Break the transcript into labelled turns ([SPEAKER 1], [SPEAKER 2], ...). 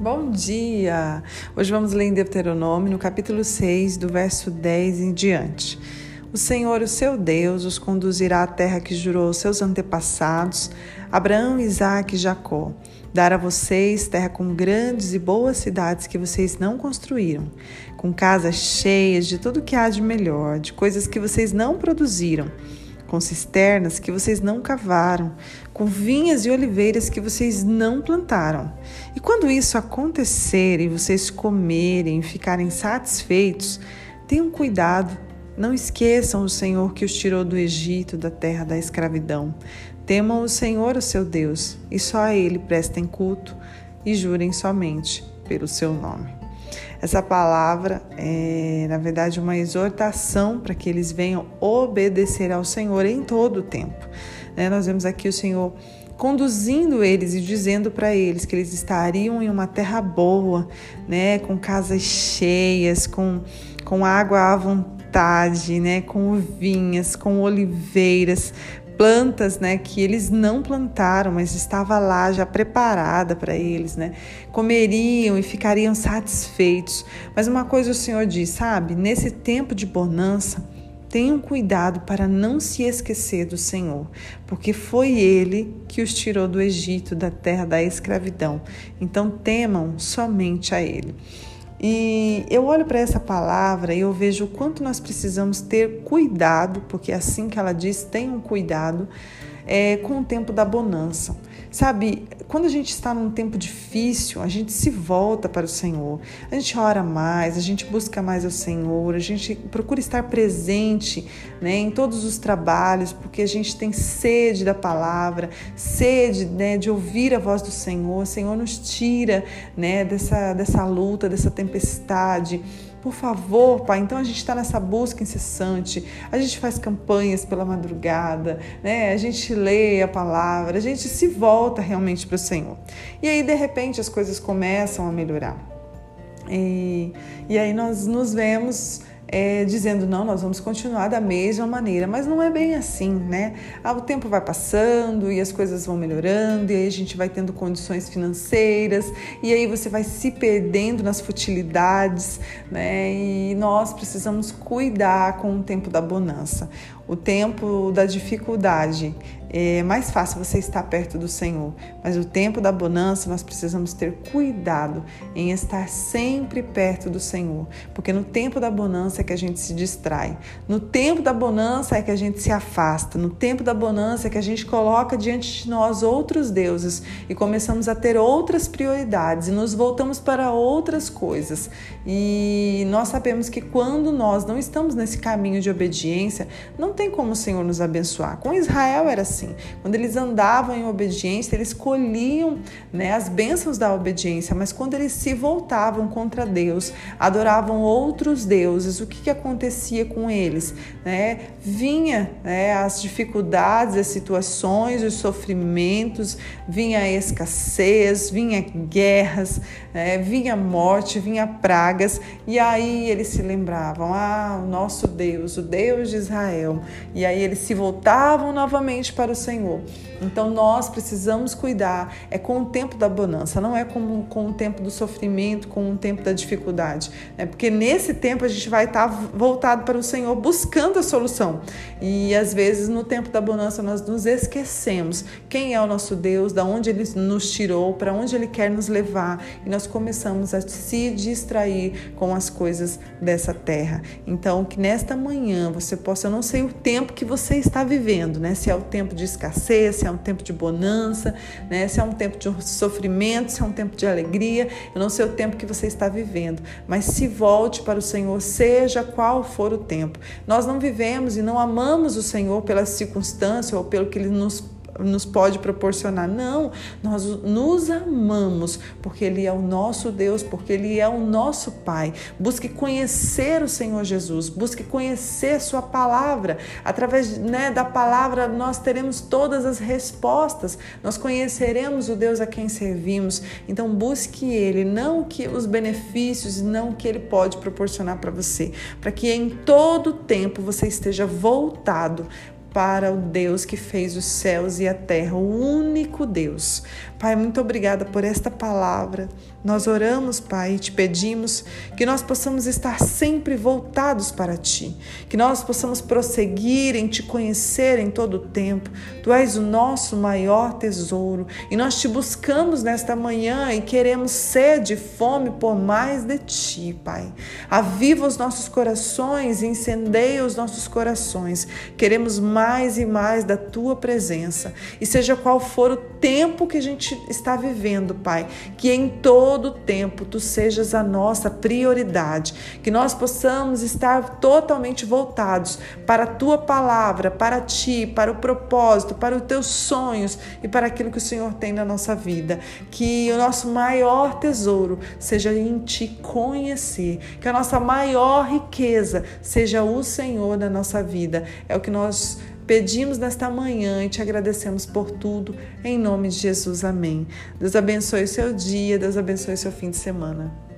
[SPEAKER 1] Bom dia! Hoje vamos ler em Deuteronômio, no capítulo 6, do verso 10 em diante. O Senhor, o seu Deus, os conduzirá à terra que jurou aos seus antepassados, Abraão, Isaque e Jacó. Dar a vocês terra com grandes e boas cidades que vocês não construíram, com casas cheias de tudo que há de melhor, de coisas que vocês não produziram com cisternas que vocês não cavaram, com vinhas e oliveiras que vocês não plantaram. E quando isso acontecer e vocês comerem e ficarem satisfeitos, tenham cuidado, não esqueçam o Senhor que os tirou do Egito, da terra da escravidão. Temam o Senhor, o seu Deus, e só a Ele prestem culto e jurem somente pelo seu nome. Essa palavra é, na verdade, uma exortação para que eles venham obedecer ao Senhor em todo o tempo. Né? Nós vemos aqui o Senhor conduzindo eles e dizendo para eles que eles estariam em uma terra boa, né, com casas cheias, com, com água à vontade, né, com vinhas, com oliveiras, plantas, né, que eles não plantaram, mas estava lá já preparada para eles, né? Comeriam e ficariam satisfeitos. Mas uma coisa o Senhor diz, sabe? Nesse tempo de bonança, tenham cuidado para não se esquecer do Senhor, porque foi Ele que os tirou do Egito, da terra da escravidão. Então temam somente a Ele. E eu olho para essa palavra e eu vejo o quanto nós precisamos ter cuidado, porque é assim que ela diz, tenham cuidado é, com o tempo da bonança. Sabe, quando a gente está num tempo difícil, a gente se volta para o Senhor, a gente ora mais, a gente busca mais o Senhor, a gente procura estar presente né, em todos os trabalhos, porque a gente tem sede da palavra, sede né, de ouvir a voz do Senhor. O Senhor nos tira né, dessa, dessa luta, dessa tempestade. Por favor, Pai. Então a gente está nessa busca incessante, a gente faz campanhas pela madrugada, né? a gente lê a palavra, a gente se volta realmente para o Senhor. E aí, de repente, as coisas começam a melhorar. E, e aí nós nos vemos é, dizendo não, nós vamos continuar da mesma maneira, mas não é bem assim, né? Ah, o tempo vai passando e as coisas vão melhorando, e aí a gente vai tendo condições financeiras, e aí você vai se perdendo nas futilidades, né? E nós precisamos cuidar com o tempo da bonança. O tempo da dificuldade é mais fácil você estar perto do Senhor, mas o tempo da bonança nós precisamos ter cuidado em estar sempre perto do Senhor, porque no tempo da bonança é que a gente se distrai, no tempo da bonança é que a gente se afasta, no tempo da bonança é que a gente coloca diante de nós outros deuses e começamos a ter outras prioridades e nos voltamos para outras coisas. E nós sabemos que quando nós não estamos nesse caminho de obediência, não tem como o Senhor nos abençoar. Com Israel era assim. Quando eles andavam em obediência, eles colhiam né, as bênçãos da obediência, mas quando eles se voltavam contra Deus, adoravam outros deuses, o que, que acontecia com eles? Né? Vinha né, as dificuldades, as situações, os sofrimentos, vinha a escassez, vinha guerras, né, vinha morte, vinha pragas, e aí eles se lembravam: ah, o nosso Deus, o Deus de Israel, e aí eles se voltavam novamente para o Senhor. Então nós precisamos cuidar, é com o tempo da bonança, não é com, com o tempo do sofrimento, com o tempo da dificuldade. Né? Porque nesse tempo a gente vai estar voltado para o Senhor buscando a solução. E às vezes no tempo da bonança nós nos esquecemos quem é o nosso Deus, da onde Ele nos tirou, para onde Ele quer nos levar. E nós começamos a se distrair com as coisas dessa terra. Então que nesta manhã você possa, eu não sei o tempo que você está vivendo, né? Se é o tempo de escassez, se é um tempo de bonança, né? se é um tempo de sofrimento, se é um tempo de alegria. Eu não sei o tempo que você está vivendo, mas se volte para o Senhor, seja qual for o tempo. Nós não vivemos e não amamos o Senhor pela circunstância ou pelo que Ele nos nos pode proporcionar. Não, nós nos amamos porque Ele é o nosso Deus, porque Ele é o nosso Pai. Busque conhecer o Senhor Jesus, busque conhecer Sua palavra. Através né, da palavra nós teremos todas as respostas, nós conheceremos o Deus a quem servimos. Então busque Ele, não que os benefícios, não que Ele pode proporcionar para você, para que em todo tempo você esteja voltado para o Deus que fez os céus e a terra, o único Deus. Pai, muito obrigada por esta palavra. Nós oramos, Pai, e te pedimos que nós possamos estar sempre voltados para Ti, que nós possamos prosseguir em Te conhecer em todo o tempo. Tu és o nosso maior tesouro e nós te buscamos nesta manhã e queremos sede e fome por mais de Ti, Pai. Aviva os nossos corações, incendeia os nossos corações. Queremos mais e mais da Tua presença e seja qual for o tempo que a gente está vivendo, Pai, que em todo todo tempo tu sejas a nossa prioridade, que nós possamos estar totalmente voltados para a tua palavra, para ti, para o propósito, para os teus sonhos e para aquilo que o Senhor tem na nossa vida. Que o nosso maior tesouro seja em te conhecer, que a nossa maior riqueza seja o Senhor na nossa vida. É o que nós Pedimos nesta manhã e te agradecemos por tudo, em nome de Jesus. Amém. Deus abençoe o seu dia, Deus abençoe o seu fim de semana.